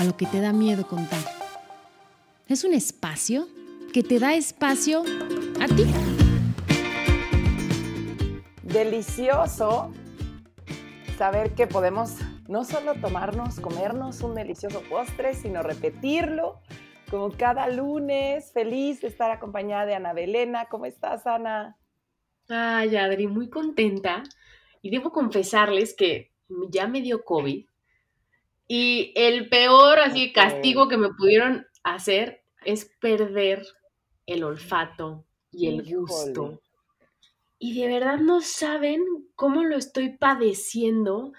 A lo que te da miedo contar. Es un espacio que te da espacio a ti. Delicioso saber que podemos no solo tomarnos, comernos un delicioso postre, sino repetirlo como cada lunes. Feliz de estar acompañada de Ana Belena. ¿Cómo estás, Ana? Ay, Adri, muy contenta. Y debo confesarles que ya me dio COVID. Y el peor así castigo que me pudieron hacer es perder el olfato y el gusto. Y de verdad no saben cómo lo estoy padeciendo.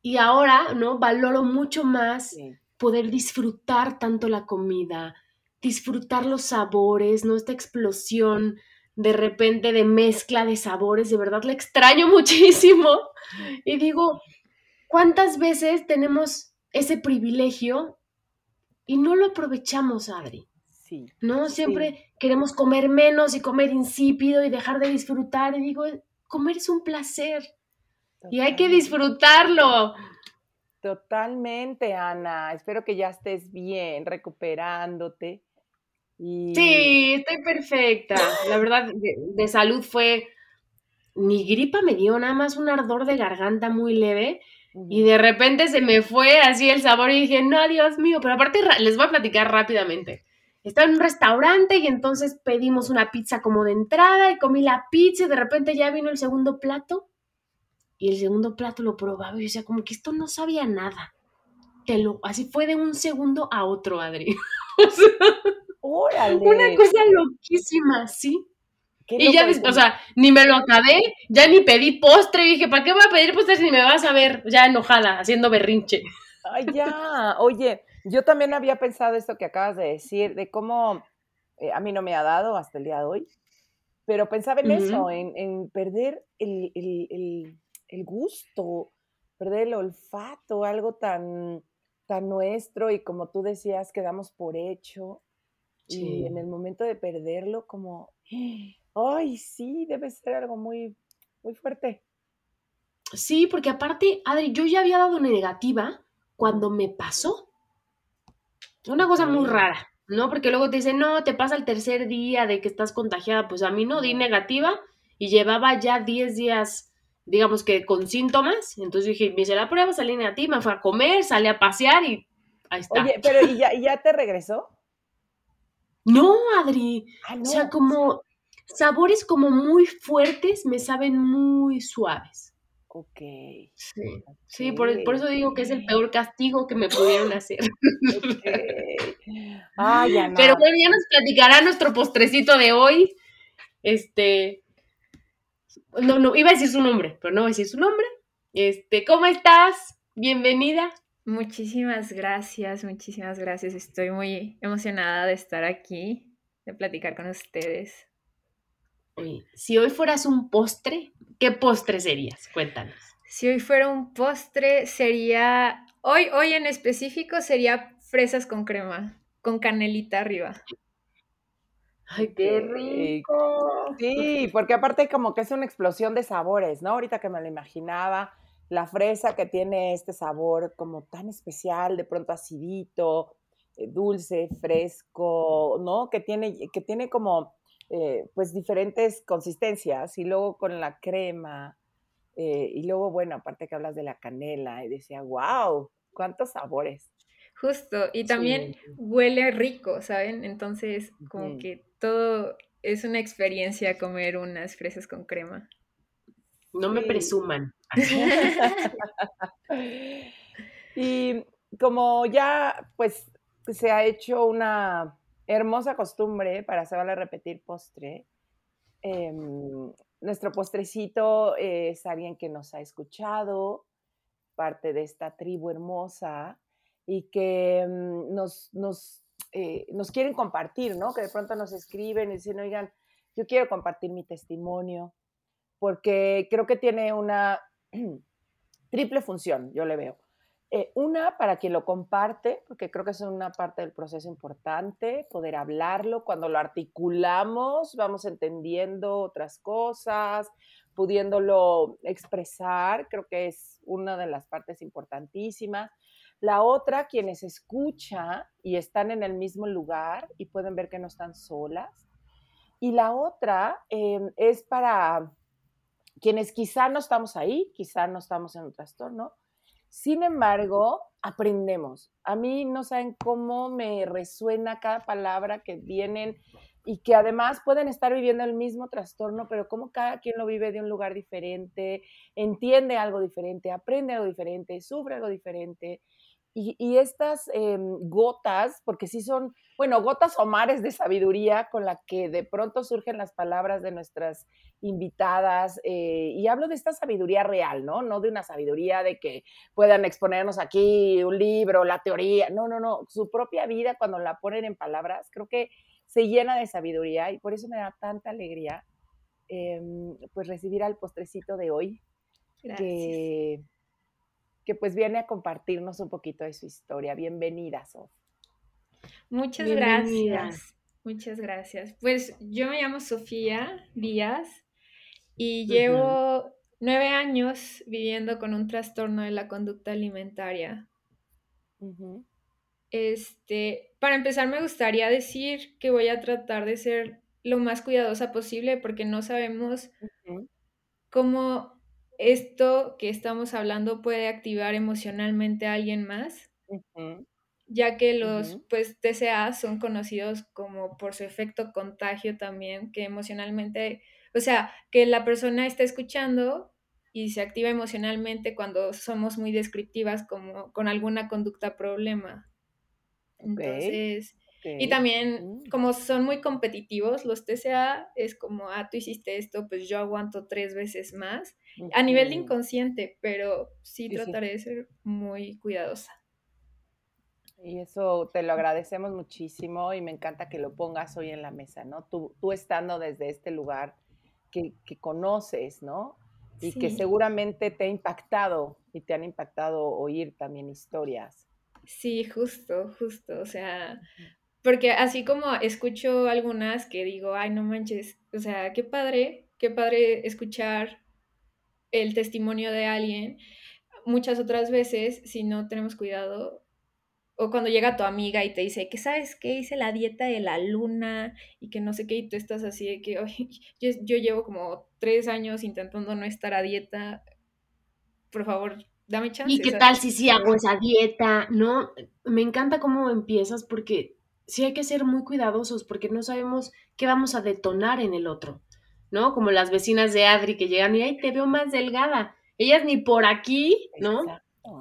Y ahora, ¿no? Valoro mucho más poder disfrutar tanto la comida, disfrutar los sabores, ¿no? Esta explosión de repente de mezcla de sabores, de verdad la extraño muchísimo. Y digo, ¿cuántas veces tenemos ese privilegio y no lo aprovechamos, Adri? Sí. ¿No? Siempre queremos comer menos y comer insípido y dejar de disfrutar. Y digo, comer es un placer. Y hay que disfrutarlo. Totalmente, Ana. Espero que ya estés bien, recuperándote. Sí, estoy perfecta. La verdad, de, salud fue. Ni gripa me dio, nada más un ardor de garganta muy leve. Y de repente se me fue así el sabor y dije, no, Dios mío. Pero aparte, les voy a platicar rápidamente. Estaba en un restaurante y entonces pedimos una pizza como de entrada y comí la pizza y de repente ya vino el segundo plato y el segundo plato lo probaba y yo decía, como que esto no sabía nada. Te lo, así fue de un segundo a otro, Adri. Órale. Una cosa loquísima, ¿sí? Y ya, o sea, ni me lo acabé, ya ni pedí postre, y dije, ¿para qué voy a pedir postre si me vas a ver ya enojada, haciendo berrinche? Ay, ya, oye, yo también había pensado esto que acabas de decir, de cómo eh, a mí no me ha dado hasta el día de hoy, pero pensaba en eso, en, perder el, el gusto, perder el olfato, algo tan, tan nuestro y como tú decías, quedamos por hecho. Y en el momento de perderlo, como, ay, sí, debe ser algo muy, muy fuerte. Sí, porque aparte, Adri, yo ya había dado negativa cuando me pasó. Una cosa muy rara, ¿no? Porque luego te dicen, no, te pasa el tercer día de que estás contagiada. Pues a mí no, di negativa y llevaba ya 10 días digamos que con síntomas. Entonces dije, me hice la prueba, salí negativa, me fue a comer, salí a pasear y ahí está. Oye, pero ¿y ya, ya te regresó? No, Adri. Ah, o sea, como sabores como muy fuertes me saben muy suaves. Ok. Sí, sí por, eso digo que es el peor castigo que me pudieron hacer. Ay, Pero bueno, ya nos platicará nuestro postrecito de hoy. Este, no, no, iba a decir su nombre, pero no voy a decir su nombre. Este, ¿cómo estás? Bienvenida. Muchísimas gracias, muchísimas gracias. Estoy muy emocionada de estar aquí, de platicar con ustedes. Si hoy fueras un postre, ¿qué postre serías? Cuéntanos. Si hoy fuera un postre, sería, hoy, hoy en específico, sería fresas con crema, con canelita arriba. ¡Ay, qué rico! Sí, porque aparte como que es una explosión de sabores, ¿no? Ahorita que me lo imaginaba, la fresa que tiene este sabor como tan especial, de pronto acidito, eh, dulce, fresco, ¿no? Que tiene, que tiene como eh, pues diferentes consistencias y luego con la crema eh, y luego, bueno, aparte que hablas de la canela y decía, wow, cuántos sabores. Justo, y también huele rico, ¿saben? Entonces, como que todo es una experiencia comer unas fresas con crema. No me presuman. y como ya pues se ha hecho una hermosa costumbre para hacerle repetir postre, em, nuestro postrecito es alguien que nos ha escuchado, parte de esta tribu hermosa, y que mm, nos, nos, eh, nos quieren compartir, ¿no? Que de pronto nos escriben y dicen, oigan, yo quiero compartir mi testimonio, porque creo que tiene una triple función, yo le veo. Eh, una, para quien lo comparte, porque creo que es una parte del proceso importante, poder hablarlo. Cuando lo articulamos, vamos entendiendo otras cosas, pudiéndolo expresar, creo que es una de las partes importantísimas. La otra, quienes escuchan y están en el mismo lugar y pueden ver que no están solas. Y la otra em, es para quienes quizá no estamos ahí, quizá no estamos en un trastorno, sin embargo, aprendemos. A mí no saben cómo me resuena cada palabra que vienen y que además pueden estar viviendo el mismo trastorno, pero como cada quien lo vive de un lugar diferente, entiende algo diferente, aprende algo diferente, sufre algo diferente. Y, estas em, gotas, porque sí son, bueno, gotas o mares de sabiduría con la que de pronto surgen las palabras de nuestras invitadas, eh, y hablo de esta sabiduría real, ¿no? No de una sabiduría de que puedan exponernos aquí un libro, la teoría, no, no, no, su propia vida cuando la ponen en palabras, creo que se llena de sabiduría y por eso me da tanta alegría, em, pues recibir al postrecito de hoy. Que, que pues viene a compartirnos un poquito de su historia. Bienvenida, Sof. Muchas gracias. Muchas gracias. Pues yo me llamo Sofía Díaz y llevo nueve años viviendo con un trastorno de la conducta alimentaria. Este, para empezar, me gustaría decir que voy a tratar de ser lo más cuidadosa posible porque no sabemos cómo esto que estamos hablando puede activar emocionalmente a alguien más, ya que los pues TCA son conocidos como por su efecto contagio también, que emocionalmente, o sea, que la persona está escuchando y se activa emocionalmente cuando somos muy descriptivas como con alguna conducta problema. Entonces, y también, como son muy competitivos, los TCA es como, ah, tú hiciste esto, pues yo aguanto tres veces más, a nivel de inconsciente, pero sí, trataré de ser muy cuidadosa. Y eso te lo agradecemos muchísimo y me encanta que lo pongas hoy en la mesa, ¿no? Tú, tú estando desde este lugar que, que conoces, ¿no? Y que seguramente te ha impactado y te han impactado oír también historias. Sí, justo, justo. O sea, porque así como escucho algunas que digo, ay, no manches, o sea, qué padre, qué padre escuchar el testimonio de alguien. Muchas otras veces, si no tenemos cuidado, o cuando llega tu amiga y te dice que sabes qué hice la dieta de la luna y que no sé qué, y tú estás así de que yo, yo llevo como tres años intentando no estar a dieta, por favor, dame chance. ¿Y qué tal si sí hago esa dieta? No, me encanta cómo empiezas porque sí hay que ser muy cuidadosos porque no sabemos qué vamos a detonar en el otro, ¿no? Como las vecinas de Adri que llegan y, ay, te veo más delgada. Ellas ni por aquí, ¿no?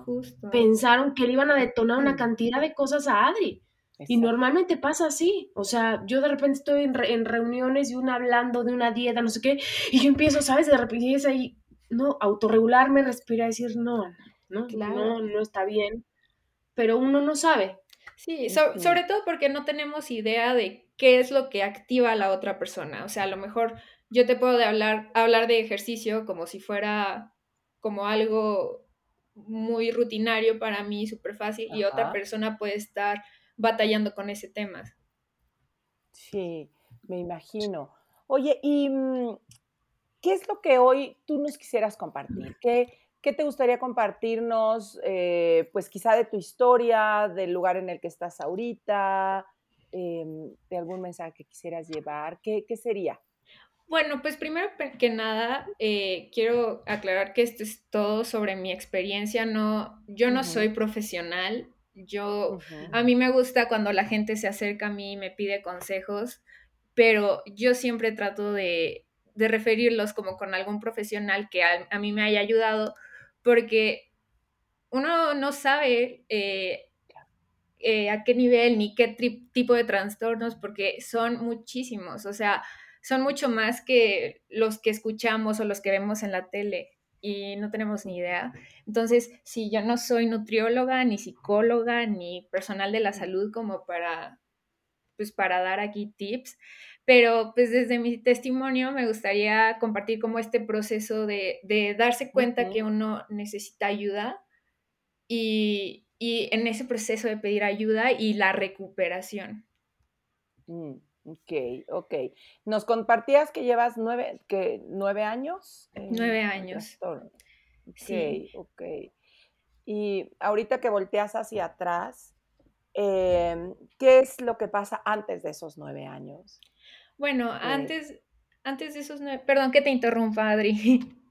Justo. Pensaron que le iban a detonar una cantidad de cosas a Adri. Y normalmente pasa así. O sea, yo de repente estoy en, reuniones y una hablando de una dieta, no sé qué, y yo empiezo, ¿sabes? De repente es ahí, no, autorregularme, respirar, decir, no, no, no, no está bien. Pero uno no sabe. Sí, sobre todo porque no tenemos idea de qué es lo que activa a la otra persona. O sea, a lo mejor yo te puedo de hablar, hablar de ejercicio como si fuera como algo muy rutinario para mí, súper fácil, y otra persona puede estar batallando con ese tema. Sí, me imagino. Oye, ¿y mm, qué es lo que hoy tú nos quisieras compartir? ¿Qué, ¿Qué te gustaría compartirnos, eh, pues quizá de tu historia, del lugar en el que estás ahorita, em, de algún mensaje que quisieras llevar? ¿Qué, sería? Bueno, pues primero que nada, eh, quiero aclarar que esto es todo sobre mi experiencia. No, yo no soy profesional. Yo, a mí me gusta cuando la gente se acerca a mí y me pide consejos, pero yo siempre trato de, referirlos como con algún profesional que a mí me haya ayudado, porque uno no sabe eh, eh, a qué nivel ni qué tipo de trastornos, porque son muchísimos, o sea, son mucho más que los que escuchamos o los que vemos en la tele. y no tenemos ni idea. Entonces, si yo no soy nutrióloga, ni psicóloga, ni personal de la salud como para, pues, para dar aquí tips, pero pues desde mi testimonio me gustaría compartir como este proceso de, darse cuenta que uno necesita ayuda y, en ese proceso de pedir ayuda y la recuperación. Mm, ok, ok. Nos compartías que llevas nueve, que, nueve años. nueve años. sí. ok. Y ahorita que volteas hacia atrás, em, ¿qué es lo que pasa antes de esos nueve años? Bueno, antes, antes de esos nueve, perdón que te interrumpa, Adri.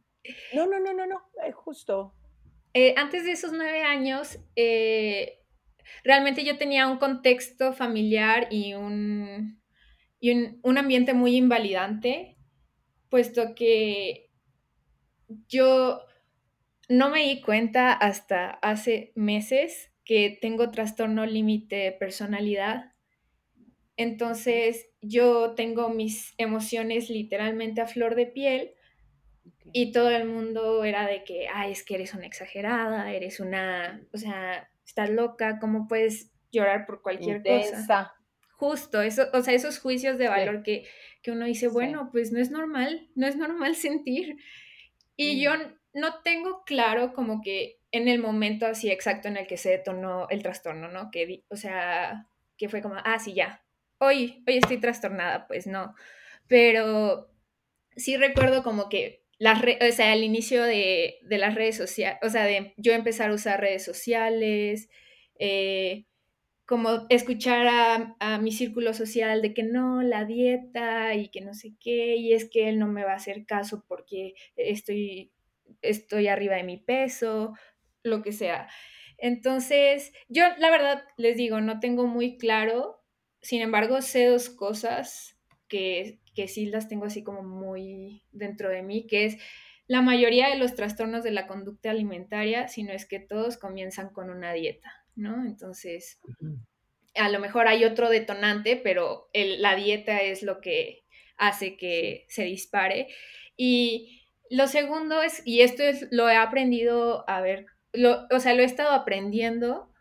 No, no, no, no, no, eh, justo. Eh, antes de esos nueve años, eh, realmente yo tenía un contexto familiar y un, y un, un ambiente muy invalidante, puesto que yo no me di cuenta hasta hace meses que tengo trastorno límite de personalidad entonces yo tengo mis emociones literalmente a flor de piel y todo el mundo era de que, ay, es que eres una exagerada, eres una, o sea, estás loca, ¿cómo puedes llorar por cualquier cosa? Justo, eso, o sea, esos juicios de valor que, uno dice, bueno, pues no es normal, no es normal sentir. Y yo mm. no tengo claro como que en el momento así exacto en el que se detonó el trastorno, ¿no? Que, o sea, que fue como, ah, sí, ya, hoy, hoy estoy trastornada, pues no. Pero sí recuerdo como que las o sea, inicio de, las redes sociales, o sea, de yo empezar a usar redes sociales, eh, como escuchar a, a, mi círculo social de que no, la dieta y que no sé qué, y es que él no me va a hacer caso porque estoy, estoy arriba de mi peso, lo que sea. Entonces, yo la verdad les digo, no tengo muy claro sin embargo, sé dos cosas que, que sí las tengo así como muy dentro de mí, que es la mayoría de los trastornos de la conducta alimentaria, si no es que todos comienzan con una dieta, ¿no? Entonces, a lo mejor hay otro detonante, pero la dieta es lo que hace que se dispare. Y lo segundo es, y esto es, lo he aprendido a ver, lo, o sea, lo he estado aprendiendo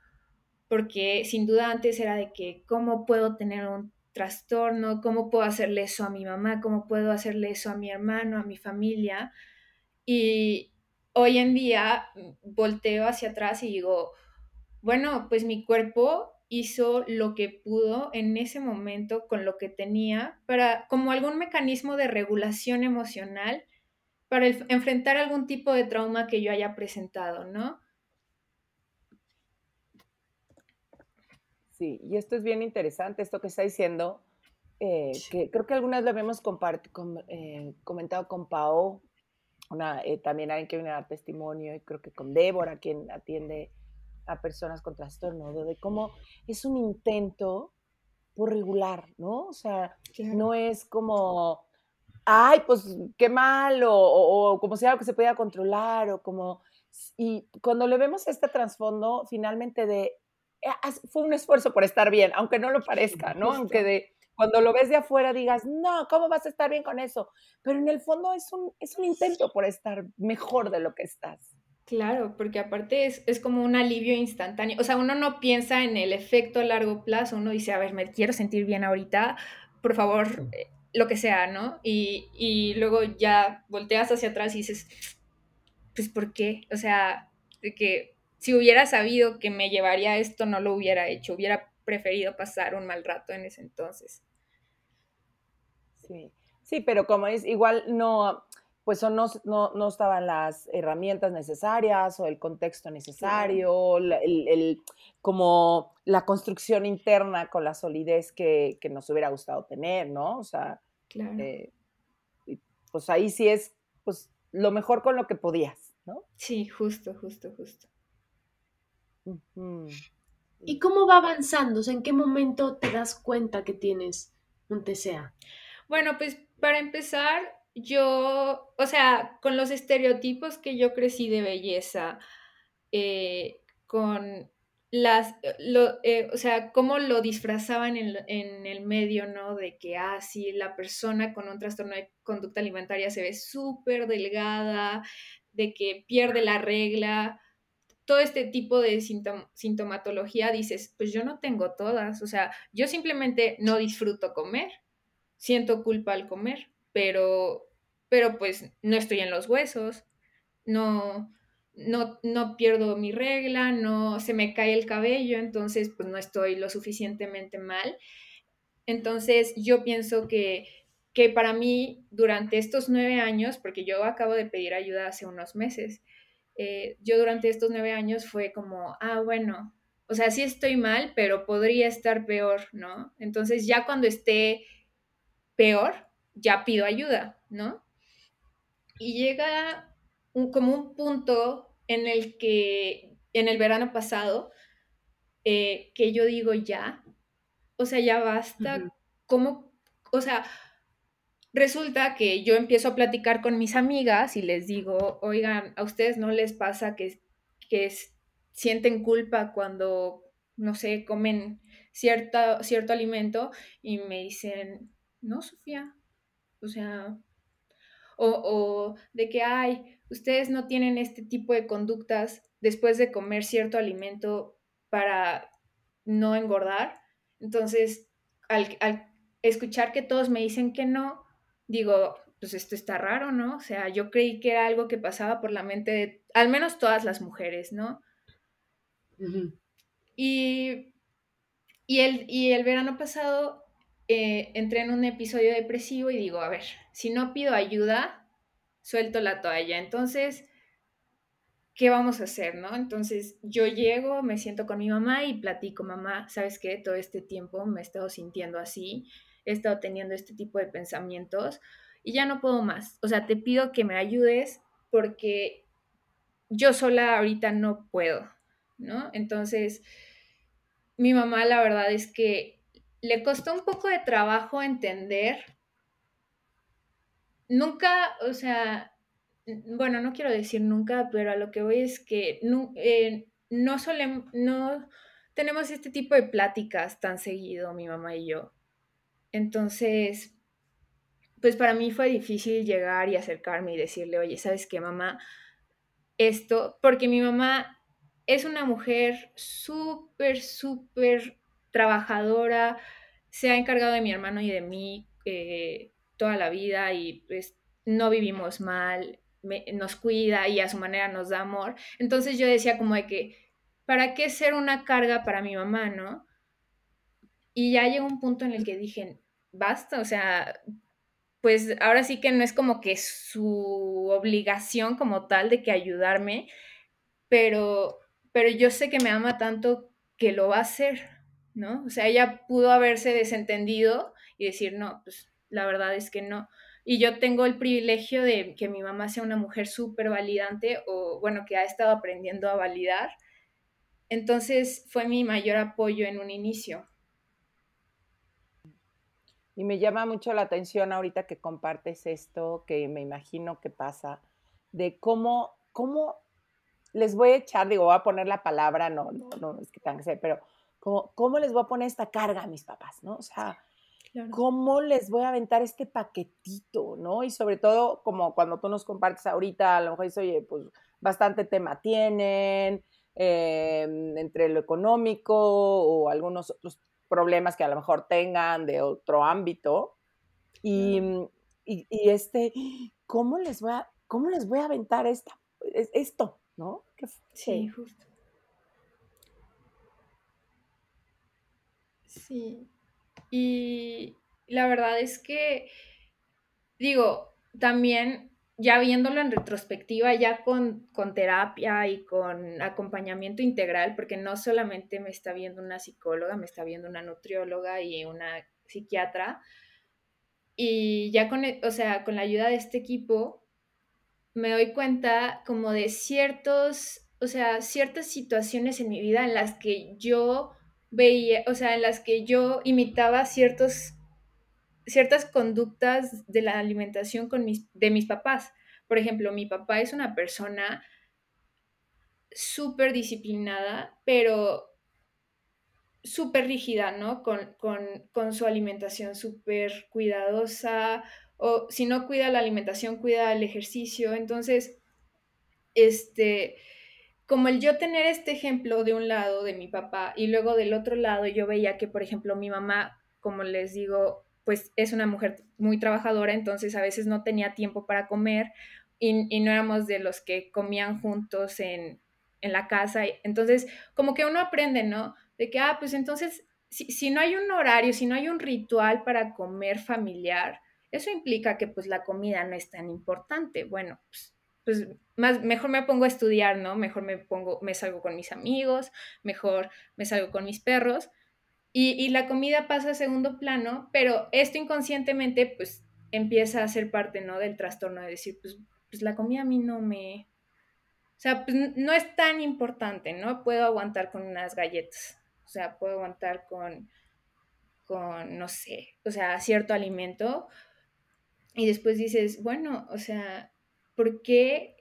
porque sin duda antes era de que cómo puedo tener un trastorno, cómo puedo hacerle eso a mi mamá, cómo puedo hacerle eso a mi hermano, a mi familia. Y hoy en día mm, volteo hacia atrás y digo, bueno, pues mi cuerpo hizo lo que pudo en ese momento con lo que tenía para como algún mecanismo de regulación emocional para enfrentar algún tipo de trauma que yo haya presentado, ¿no? Sí, y esto es bien interesante, esto que está diciendo, eh, que creo que algunas lo habíamos eh, comentado con Pao, una, eh, también alguien que viene a dar testimonio, y creo que con Débora, quien atiende a personas con trastorno, de cómo es un intento por regular, ¿no? O sea, no es como, ay, pues qué mal, o, o, como si algo que se podía controlar, o como, y cuando le vemos este trasfondo finalmente de fue un esfuerzo por estar bien, aunque no lo parezca, ¿no? Aunque de, cuando lo ves de afuera digas, no, ¿cómo vas a estar bien con eso? Pero en el fondo es un, es un intento por estar mejor de lo que estás. Claro, porque aparte es, es, como un alivio instantáneo. O sea, uno no piensa en el efecto a largo plazo, uno dice, a ver, me quiero sentir bien ahorita, por favor, eh, lo que sea, ¿no? Y, y luego ya volteas hacia atrás y dices, pues, ¿por qué? O sea, de que si hubiera sabido que me llevaría esto, no lo hubiera hecho, hubiera preferido pasar un mal rato en ese entonces. Sí, sí, pero como es, igual no, pues no, no, estaban las herramientas necesarias o el contexto necesario, el, como la construcción interna con la solidez que, nos hubiera gustado tener, ¿no? O sea, eh, pues ahí sí es pues lo mejor con lo que podías, ¿no? Sí, justo, justo, justo. ¿Y cómo va avanzando? ¿en qué momento te das cuenta que tienes un TCA? Bueno, pues para empezar, yo, o sea, con los estereotipos que yo crecí de belleza, eh, con las, eh, o sea, cómo lo disfrazaban en, en, el medio, ¿no? De que, ah, sí, la persona con un trastorno de conducta alimentaria se ve súper delgada, de que pierde la regla, todo este tipo de sintomatología, dices, pues yo no tengo todas, o sea, yo simplemente no disfruto comer, siento culpa al comer, pero, pero pues no estoy en los huesos, no, no, no pierdo mi regla, no se me cae el cabello, entonces pues no estoy lo suficientemente mal. Entonces yo pienso que, que para mí durante estos nueve años, porque yo acabo de pedir ayuda hace unos meses, eh, yo durante estos nueve años fue como, ah, bueno, o sea, sí estoy mal, pero podría estar peor, ¿no? Entonces ya cuando esté peor, ya pido ayuda, ¿no? Y llega como un punto en el que, en el verano pasado, eh, que yo digo ya, o sea, ya basta, ¿cómo? O sea, resulta que yo empiezo a platicar con mis amigas y les digo, oigan, ¿a ustedes no les pasa que, que sienten culpa cuando, no sé, comen cierta, cierto alimento? Y me dicen, no, Sofía, o sea, o, o de que, ay, ustedes no tienen este tipo de conductas después de comer cierto alimento para no engordar. Entonces, al, escuchar que todos me dicen que no, digo, pues esto está raro, ¿no? O sea, yo creí que era algo que pasaba por la mente de al menos todas las mujeres, ¿no? y, y, el, y el verano pasado eh, entré en un episodio depresivo y digo, a ver, si no pido ayuda, suelto la toalla. Entonces, ¿qué vamos a hacer, no? Entonces, yo llego, me siento con mi mamá y platico, mamá, ¿sabes qué? Todo este tiempo me he estado sintiendo así, he estado teniendo este tipo de pensamientos y ya no puedo más. O sea, te pido que me ayudes porque yo sola ahorita no puedo, ¿no? Entonces, mi mamá la verdad es que le costó un poco de trabajo entender nunca, o sea, bueno, no quiero decir nunca, pero a lo que voy es que no, eh, no solemos, no tenemos este tipo de pláticas tan seguido, mi mamá y yo. Entonces, pues para mí fue difícil llegar y acercarme y decirle, oye, ¿sabes qué, mamá? Esto, porque mi mamá es una mujer súper, súper trabajadora, se ha encargado de mi hermano y de mí. Eh, toda la vida y pues no vivimos mal, nos cuida y a su manera nos da amor. Entonces yo decía como de que, ¿para qué ser una carga para mi mamá, no? Y ya llegó un punto en el que dije, basta, o sea, pues ahora sí que no es como que su obligación como tal de que ayudarme, pero, pero yo sé que me ama tanto que lo va a hacer, ¿no? O sea, ella pudo haberse desentendido y decir, no, pues la verdad es que no. Y yo tengo el privilegio de que mi mamá sea una mujer súper validante o, bueno, que ha estado aprendiendo a validar. Entonces fue mi mayor apoyo en un inicio. Y me llama mucho la atención ahorita que compartes esto, que me imagino que pasa, de cómo, cómo les voy a echar, digo, voy a poner la palabra, no, no, no es que tenga que ser, pero cómo, cómo les voy a poner esta carga a mis papás, ¿no? O sea, ¿Cómo les voy a aventar este paquetito, no? Y sobre todo, como cuando tú nos compartes ahorita, a lo mejor dices, oye, pues bastante tema tienen, em, entre lo económico o algunos otros problemas que a lo mejor tengan de otro ámbito. Y, mm, este, ¿cómo les voy a, cómo les voy a aventar esta, esto, no? sí, justo. Sí. Y la verdad es que, digo, también ya viéndolo en retrospectiva, ya con, con, terapia y con acompañamiento integral, porque no solamente me está viendo una psicóloga, me está viendo una nutrióloga y una psiquiatra. Y ya con, o sea, con la ayuda de este equipo, me doy cuenta como de ciertos, o sea, ciertas situaciones en mi vida en las que yo veía, o sea, en las que yo imitaba ciertos, ciertas conductas de la alimentación con mis, de mis papás. Por ejemplo, mi papá es una persona súper disciplinada, pero súper rígida, ¿no? Con, con su alimentación súper cuidadosa, o si no cuida la alimentación, cuida el ejercicio. Entonces, este, como el yo tener este ejemplo de un lado de mi papá y luego del otro lado yo veía que, por ejemplo, mi mamá, como les digo, pues es una mujer muy trabajadora, entonces a veces no tenía tiempo para comer y, no éramos de los que comían juntos en, en, la casa. Entonces, como que uno aprende, ¿no? De que, ah, pues entonces, si, si no hay un horario, si no hay un ritual para comer familiar, eso implica que pues la comida no es tan importante. Bueno, pues, pues más, mejor me pongo a estudiar, ¿no? Mejor me pongo, me salgo con mis amigos, mejor me salgo con mis perros. Y, y la comida pasa a segundo plano, pero esto inconscientemente pues empieza a ser parte, ¿no? Del trastorno de decir, pues, pues la comida a mí no me... O sea, pues no es tan importante, ¿no? Puedo aguantar con unas galletas, o sea, puedo aguantar con, con, no sé, o sea, cierto alimento, y después dices, bueno, o sea, ¿por qué?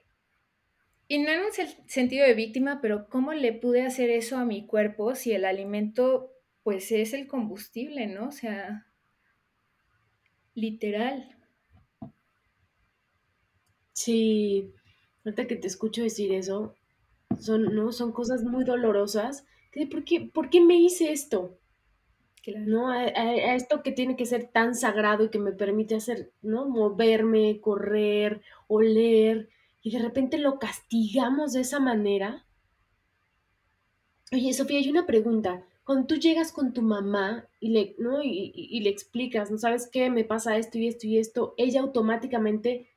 Y no en un sentido de víctima, pero ¿cómo le pude hacer eso a mi cuerpo si el alimento pues es el combustible, ¿no? O sea, literal. Sí, ahorita que te escucho decir eso, son, ¿no? Son cosas muy dolorosas. ¿Por qué, ¿Por qué me hice esto? ¿no? A, esto que tiene que ser tan sagrado y que me permite hacer, ¿no? Moverme, correr, oler, y de repente lo castigamos de esa manera. Oye, Sofía, hay una pregunta. Cuando tú llegas con tu mamá y le, ¿no? y, le explicas, ¿no sabes qué? Me pasa esto y esto y esto, ella automáticamente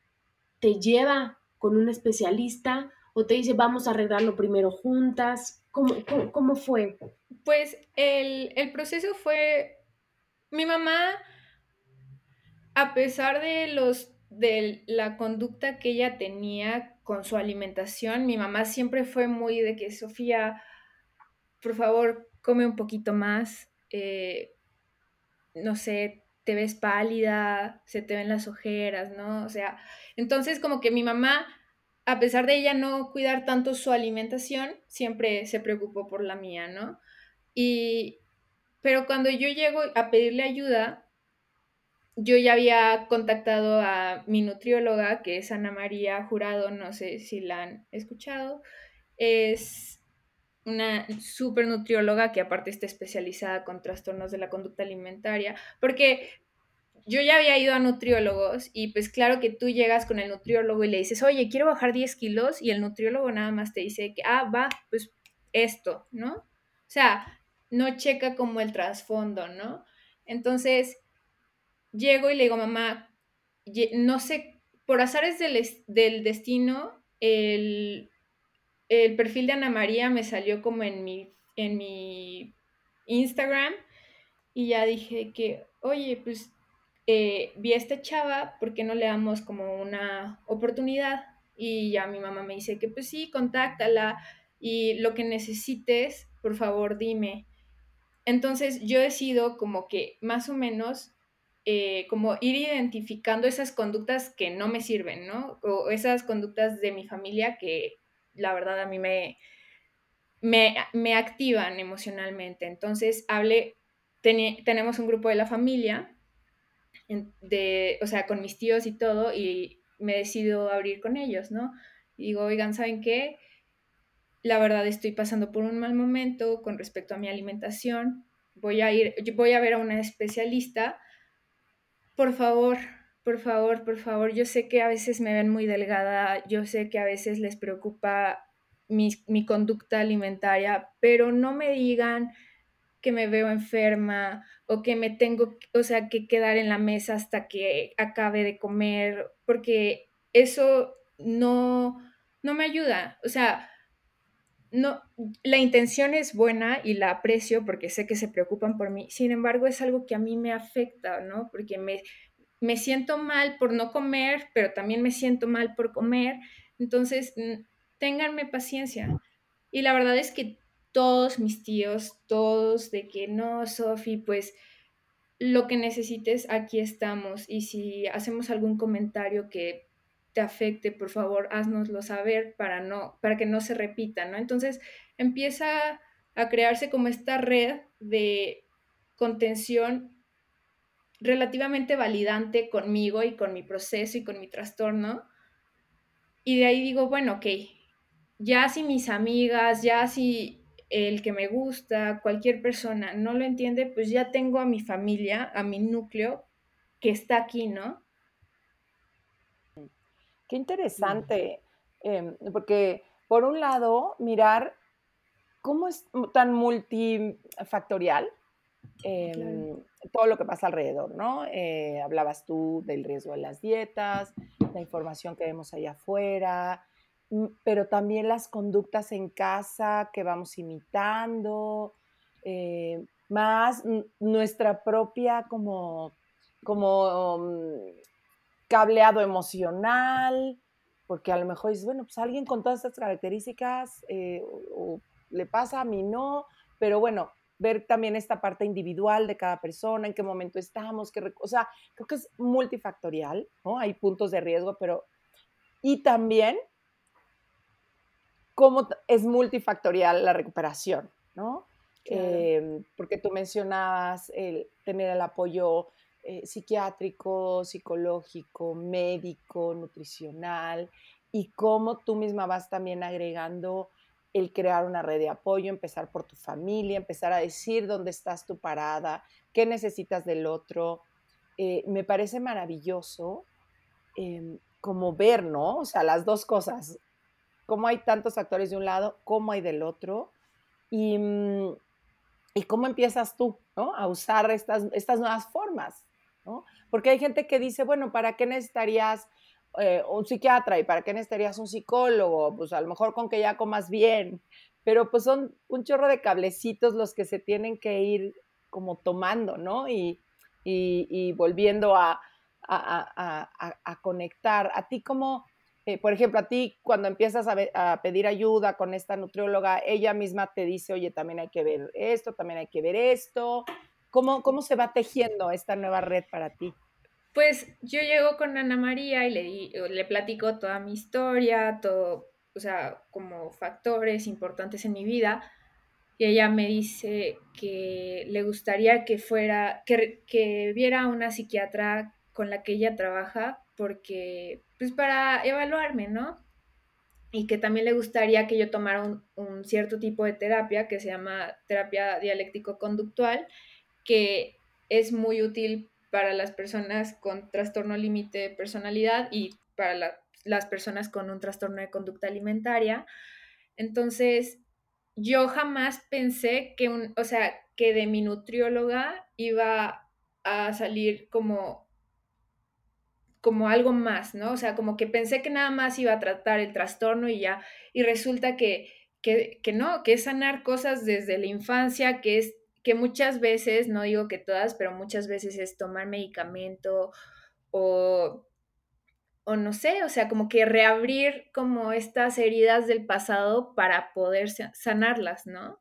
te lleva con un especialista o te dice, vamos a arreglarlo primero juntas. ¿Cómo, cómo fue? Pues el, proceso fue, mi mamá, a pesar de los de la conducta que ella tenía con su alimentación, mi mamá siempre fue muy de que Sofía, por favor, come un poquito más, eh, no sé, te ves pálida, se te ven las ojeras, ¿no? O sea, entonces como que mi mamá, a pesar de ella no cuidar tanto su alimentación, siempre se preocupó por la mía, ¿no? Y, pero cuando yo llego a pedirle ayuda, yo ya había contactado a mi nutrióloga, que es Ana María Jurado, no sé si la han escuchado. Es una super nutrióloga que aparte está especializada con trastornos de la conducta alimentaria, porque yo ya había ido a nutriólogos y pues claro que tú llegas con el nutriólogo y le dices, oye, quiero bajar 10 kilos y el nutriólogo nada más te dice que, ah, va, pues esto, ¿no? O sea, no checa como el trasfondo, ¿no? Entonces, llego y le digo, mamá, no sé, por azares del, del destino, el, perfil de Ana María me salió como en mi, en mi Instagram y ya dije que, oye, pues eh, vi a esta chava, ¿por qué no le damos como una oportunidad? Y ya mi mamá me dice que pues sí, contáctala y lo que necesites, por favor, dime. Entonces yo decido como que más o menos eh, como ir identificando esas conductas que no me sirven, ¿no? O esas conductas de mi familia que la verdad a mí me, me, activan emocionalmente. Entonces hablé, tenemos un grupo de la familia, de, o sea, con mis tíos y todo, y me decido abrir con ellos, ¿no? Y digo, oigan, ¿saben qué? la verdad estoy pasando por un mal momento con respecto a mi alimentación, voy a ir, voy a ver a una especialista, por favor, por favor, por favor, yo sé que a veces me ven muy delgada, yo sé que a veces les preocupa mi, mi conducta alimentaria, pero no me digan que me veo enferma o que me tengo, o sea, que quedar en la mesa hasta que acabe de comer, porque eso no, no me ayuda. O sea, no, la intención es buena y la aprecio porque sé que se preocupan por mí, sin embargo es algo que a mí me afecta, ¿no? Porque me, me siento mal por no comer, pero también me siento mal por comer, entonces ténganme paciencia. Y la verdad es que todos mis tíos, todos de que no, Sofi, pues lo que necesites, aquí estamos. Y si hacemos algún comentario que te afecte, por favor, haznoslo saber para, no, para que no se repita, ¿no? Entonces empieza a crearse como esta red de contención relativamente validante conmigo y con mi proceso y con mi trastorno. Y de ahí digo, bueno, ok, ya si mis amigas, ya si el que me gusta, cualquier persona no lo entiende, pues ya tengo a mi familia, a mi núcleo que está aquí, ¿no? Qué interesante, em, porque por un lado, mirar cómo es tan multifactorial em, todo lo que pasa alrededor, ¿no? Eh, hablabas tú del riesgo de las dietas, la información que vemos allá afuera, mm, pero también las conductas en casa que vamos imitando, eh, más nuestra propia como, como mm, cableado emocional, porque a lo mejor dices, bueno, pues alguien con todas estas características eh, o, le pasa, a mí no, pero bueno, ver también esta parte individual de cada persona, en qué momento estamos, qué, o sea, creo que es multifactorial, ¿no? Hay puntos de riesgo, pero... Y también cómo es multifactorial la recuperación, ¿no? Em, porque tú mencionabas el tener el apoyo eh, psiquiátrico, psicológico, médico, nutricional, y cómo tú misma vas también agregando el crear una red de apoyo, empezar por tu familia, empezar a decir dónde estás tu parada, qué necesitas del otro. Eh, me parece maravilloso em, como ver, ¿no? O sea, las dos cosas, cómo hay tantos actores de un lado, cómo hay del otro, y, mm, y cómo empiezas tú, ¿no? A usar estas, estas nuevas formas. Porque hay gente que dice, bueno, ¿para qué necesitarías eh, un psiquiatra y para qué necesitarías un psicólogo? Pues a lo mejor con que ya comas bien, pero pues son un chorro de cablecitos los que se tienen que ir como tomando, ¿no? Y, volviendo a, conectar. A ti como, eh, por ejemplo, a ti cuando empiezas a, pedir ayuda con esta nutrióloga, ella misma te dice, oye, también hay que ver esto, también hay que ver esto, ¿Cómo, se va tejiendo esta nueva red para ti? Pues yo llego con Ana María y le, le platico toda mi historia, todo, o sea, como factores importantes en mi vida. Y ella me dice que le gustaría que fuera, que, que viera a una psiquiatra con la que ella trabaja, porque, pues para evaluarme, ¿no? Y que también le gustaría que yo tomara un, un cierto tipo de terapia que se llama terapia dialéctico-conductual que es muy útil para las personas con trastorno límite de personalidad y para las personas con un trastorno de conducta alimentaria. Entonces, yo jamás pensé que un, o sea, que de mi nutrióloga iba a salir como como algo más, ¿no? O sea, como que pensé que nada más iba a tratar el trastorno y ya, y resulta que, que, que no, que es sanar cosas desde la infancia, que es que muchas veces, no digo que todas, pero muchas veces es tomar medicamento o, o no sé, o sea, como que reabrir como estas heridas del pasado para poder sanarlas, ¿no?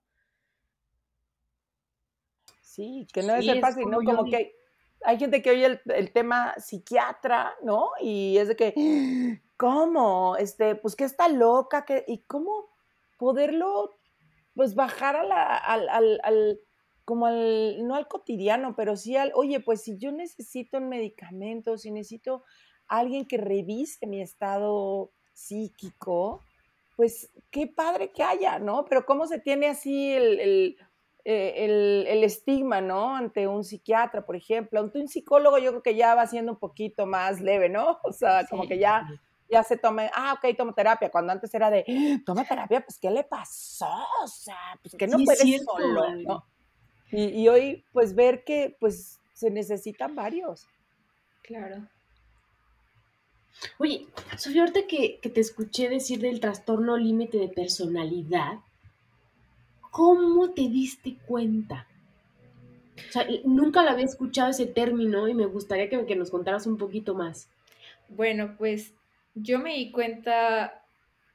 Sí, que no es fácil, ¿no? Como que hay gente que oye el, tema psiquiatra, ¿no? Y es de que, ¿cómo? Este, pues que está loca, que, y cómo poderlo, pues bajar a la, al, como al, no al cotidiano, pero sí al, oye, pues si yo necesito un medicamento, si necesito alguien que revise mi estado psíquico, pues qué padre que haya, ¿no? Pero cómo se tiene así el, eh, estigma, ¿no? Ante un psiquiatra, por ejemplo, ante un psicólogo yo creo que ya va siendo un poquito más leve, ¿no? O sea, como que ya, ya se tome, ah, ok, tomo terapia, cuando antes era de, toma terapia, pues ¿qué le pasó? O sea, pues que no puedes solo, ¿no? Y, hoy, pues ver que pues se necesitan varios. Claro. Oye, Sofía, ahorita que, que te escuché decir del trastorno límite de personalidad, ¿cómo te diste cuenta? O sea, nunca la había escuchado ese término y me gustaría que, que, nos contaras un poquito más. Bueno, pues yo me di cuenta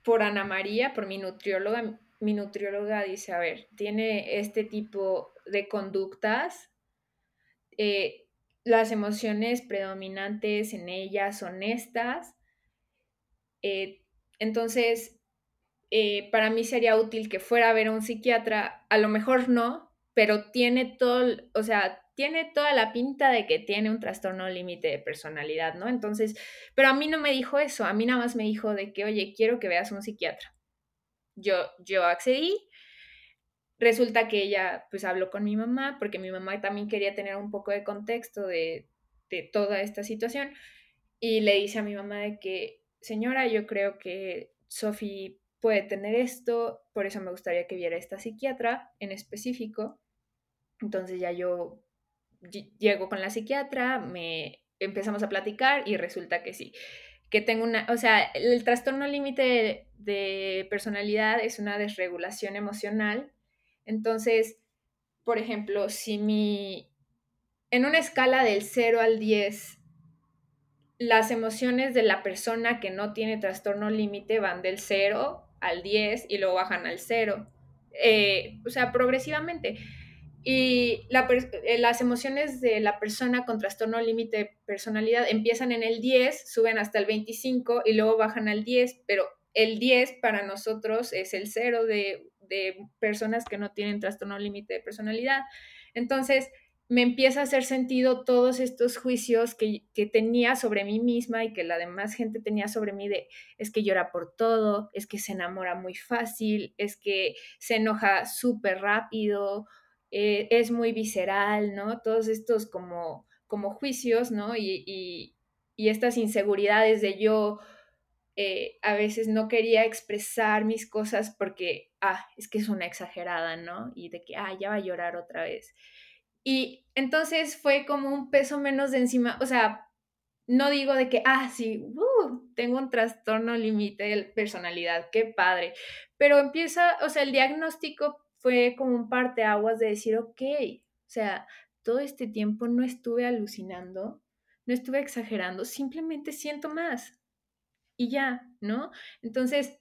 por Ana María, por mi nutrióloga. Mi nutrióloga dice, a ver, tiene este tipo de conductas, eh, las emociones predominantes en ellas son estas. Eh, entonces, eh, para mí sería útil que fuera a ver a un psiquiatra, a lo mejor no, pero tiene todo, o sea, tiene toda la pinta de que tiene un trastorno límite de personalidad, ¿no? Entonces, pero a mí no me dijo eso, a mí nada más me dijo de que, oye, quiero que veas a un psiquiatra. yo, yo accedí. Resulta que ella pues habló con mi mamá porque mi mamá también quería tener un poco de contexto de, de toda esta situación y le dice a mi mamá de que, señora, yo creo que Sophie puede tener esto, por eso me gustaría que viera esta psiquiatra en específico. Entonces ya yo llego con la psiquiatra, me empezamos a platicar y resulta que sí, que tengo una, o sea, el trastorno límite de, personalidad es una desregulación emocional. Entonces, por ejemplo, si mi, en una escala del 0 al 10, las emociones de la persona que no tiene trastorno límite van del 0 al 10 y luego bajan al 0. Eh, o sea, progresivamente. Y eh, las emociones de la persona con trastorno límite de personalidad empiezan en el 10, suben hasta el 25 y luego bajan al 10, pero el 10 para nosotros es el 0 de, de personas que no tienen trastorno límite de personalidad. Entonces, me empieza a hacer sentido todos estos juicios que, tenía sobre mí misma y que la demás gente tenía sobre mí de es que llora por todo, es que se enamora muy fácil, es que se enoja súper rápido, eh, es muy visceral, ¿no? Todos estos como, como juicios, ¿no? Y, estas inseguridades de yo eh, a veces no quería expresar mis cosas porque, ah, es que es una exagerada, ¿no? Y de que, ah, ya va a llorar otra vez. Y entonces fue como un peso menos de encima, o sea, no digo de que, ah, sí, uh, tengo un trastorno límite de personalidad, qué padre, pero empieza, o sea, el diagnóstico fue como un parteaguas de decir, ok, o sea, todo este tiempo no estuve alucinando, no estuve exagerando, simplemente siento más y ya, ¿no? Entonces,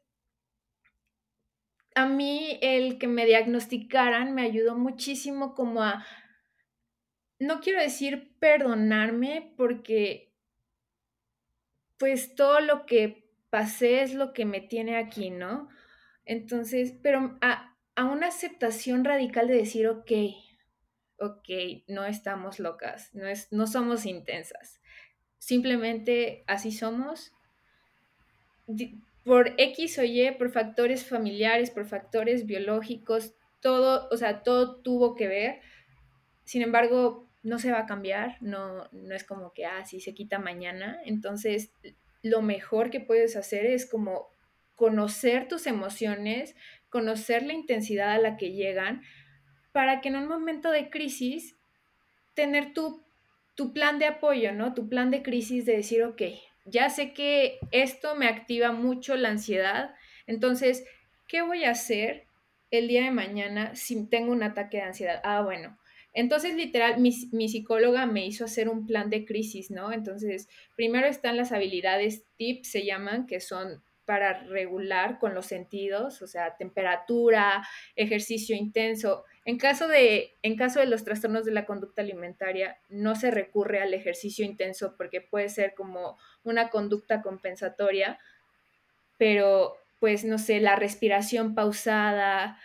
a mí el que me diagnosticaran me ayudó muchísimo como a no quiero decir perdonarme porque pues todo lo que pasé es lo que me tiene aquí, ¿no? Entonces, pero a, una aceptación radical de decir, ok, ok, no estamos locas, no, es, no somos intensas, simplemente así somos. Por X o Y, por factores familiares, por factores biológicos, todo, o sea, todo tuvo que ver. Sin embargo, no se va a cambiar, no, no es como que, ah, sí se quita mañana. Entonces, lo mejor que puedes hacer es como conocer tus emociones, conocer la intensidad a la que llegan, para que en un momento de crisis, tener tu, tu plan de apoyo, ¿no? Tu plan de crisis de decir, ok, ya sé que esto me activa mucho la ansiedad, entonces, ¿qué voy a hacer el día de mañana si tengo un ataque de ansiedad? Ah, bueno, entonces, literal, mi, psicóloga me hizo hacer un plan de crisis, ¿no? Entonces, primero están las habilidades TIP, se llaman, que son para regular con los sentidos, o sea, temperatura, ejercicio intenso. En caso de, en caso de los trastornos de la conducta alimentaria, no se recurre al ejercicio intenso porque puede ser como una conducta compensatoria, pero pues no sé, la respiración pausada,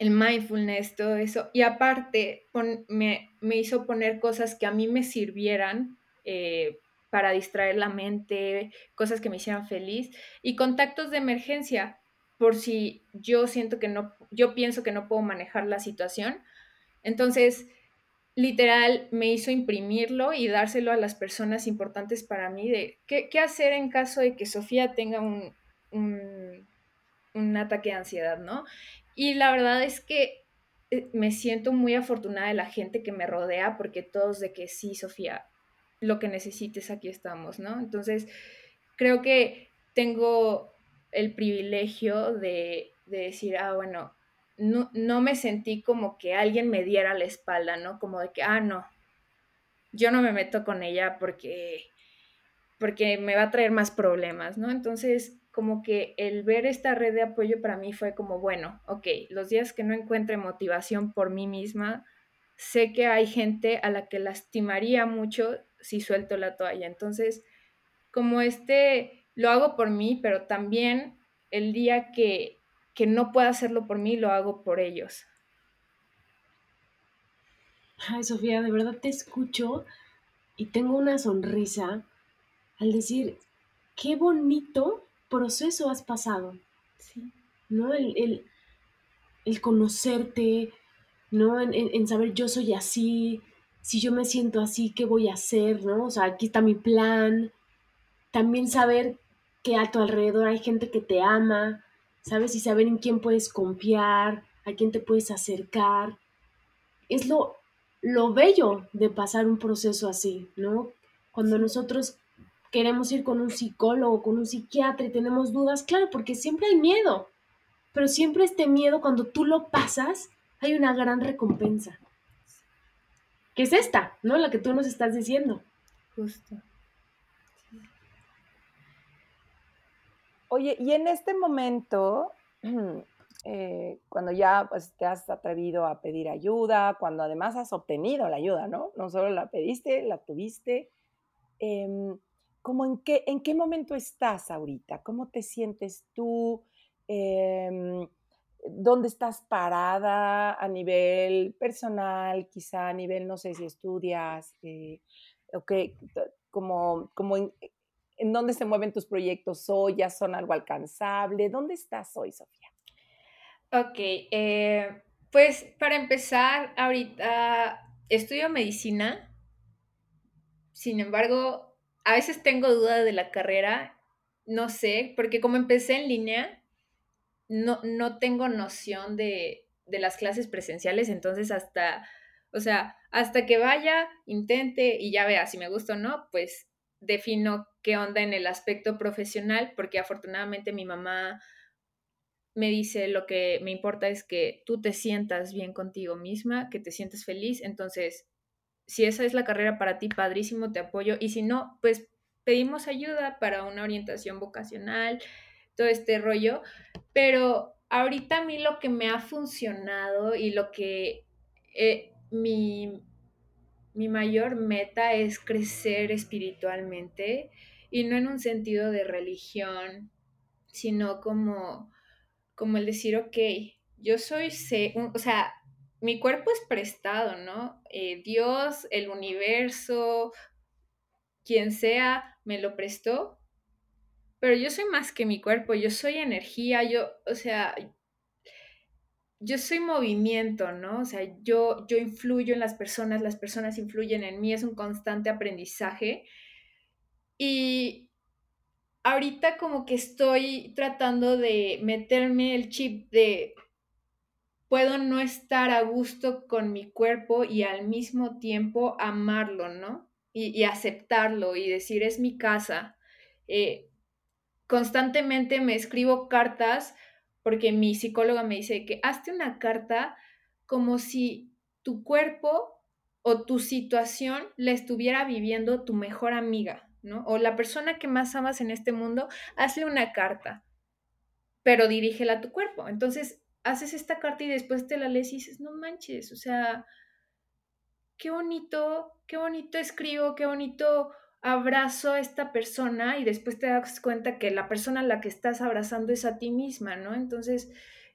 el mindfulness, todo eso. Y aparte, me, hizo poner cosas que a mí me sirvieran eh, para distraer la mente, cosas que me hicieran feliz. Y contactos de emergencia, por si yo siento que no, yo pienso que no puedo manejar la situación. Entonces, literal, me hizo imprimirlo y dárselo a las personas importantes para mí de qué, hacer en caso de que Sofía tenga un, un, un ataque de ansiedad, ¿no? Y la verdad es que eh, me siento muy afortunada de la gente que me rodea porque todos de que sí, Sofía, lo que necesites, aquí estamos, ¿no? Entonces, creo que tengo el privilegio de, decir, ah, bueno, no, no, me sentí como que alguien me diera la espalda, ¿no? Como de que, ah, no, yo no me meto con ella porque, porque me va a traer más problemas, ¿no? Entonces, como que el ver esta red de apoyo para mí fue como, bueno, ok, los días que no encuentre motivación por mí misma, sé que hay gente a la que lastimaría mucho si suelto la toalla. Entonces, como este, lo hago por mí, pero también el día que, que no pueda hacerlo por mí, lo hago por ellos. Ay, Sofía, de verdad te escucho y tengo una sonrisa al decir, qué bonito proceso has pasado. Sí. ¿no? El, conocerte, ¿no? En, saber yo soy así, si yo me siento así, ¿qué voy a hacer, ¿no? O sea, aquí está mi plan. También saber que a tu alrededor hay gente que te ama, ¿sabes? Y saber en quién puedes confiar, a quién te puedes acercar. Es lo, lo bello de pasar un proceso así, ¿no? Cuando nosotros queremos ir con un psicólogo, con un psiquiatra y tenemos dudas, claro, porque siempre hay miedo, pero siempre este miedo, cuando tú lo pasas, hay una gran recompensa. Que es esta, ¿no? La que tú nos estás diciendo. Justo. Oye, y en este momento, eh, cuando ya pues, te has atrevido a pedir ayuda, cuando además has obtenido la ayuda, ¿no? No solo la pediste, la tuviste. Em, ¿cómo en, qué, ¿En qué momento estás ahorita? ¿Cómo te sientes tú? Em, ¿Dónde estás parada a nivel personal, quizá a nivel, no sé si estudias, eh, o qué, como, como en, en, dónde se mueven tus proyectos hoy, ya son algo alcanzable? ¿Dónde estás hoy, Sofía? Ok, eh, pues para empezar, ahorita estudio medicina, sin embargo, a veces tengo duda de la carrera, no sé, porque como empecé en línea, no, no tengo noción de, de las clases presenciales, entonces hasta, o sea, hasta que vaya, intente y ya vea si me gusta o no, pues defino qué onda en el aspecto profesional, porque afortunadamente mi mamá me dice lo que me importa es que tú te sientas bien contigo misma, que te sientes feliz. Entonces, si esa es la carrera para ti, padrísimo, te apoyo. Y si no, pues pedimos ayuda para una orientación vocacional, todo este rollo. Pero ahorita a mí lo que me ha funcionado y lo que eh, mi, mi mayor meta es crecer espiritualmente y no en un sentido de religión, sino como como el decir, ok, yo soy, o sea, mi cuerpo es prestado, ¿no? Eh, Dios, el universo, quien sea, me lo prestó, pero yo soy más que mi cuerpo, yo soy energía, yo, o sea, yo soy movimiento, ¿no? O sea, yo, yo influyo en las personas, las personas influyen en mí, es un constante aprendizaje. Y ahorita como que estoy tratando de meterme el chip de puedo no estar a gusto con mi cuerpo y al mismo tiempo amarlo, ¿no? Y, aceptarlo y decir es mi casa. Eh, constantemente me escribo cartas porque mi psicóloga me dice que hazte una carta como si tu cuerpo o tu situación la estuviera viviendo tu mejor amiga, o la persona que más amas en este mundo, hazle una carta, pero dirígela a tu cuerpo. Entonces, haces esta carta y después te la lees y dices, no manches, o sea, qué bonito, qué bonito escribo, qué bonito abrazo a esta persona y después te das cuenta que la persona a la que estás abrazando es a ti misma, ¿no? Entonces,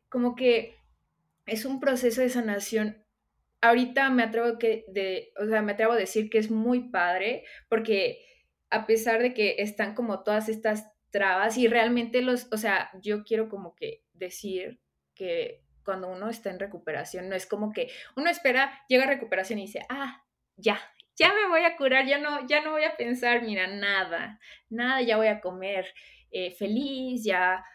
como que es un proceso de sanación. Ahorita me atrevo que de, o sea, me atrevo a decir que es muy padre porque a pesar de que están como todas estas trabas y realmente los, o sea, yo quiero como que decir que cuando uno está en recuperación, no es como que uno espera, llega a recuperación y dice, ah, ya, ya me voy a curar, ya no, ya no voy a pensar, mira, nada, nada, ya voy a comer eh, feliz, ya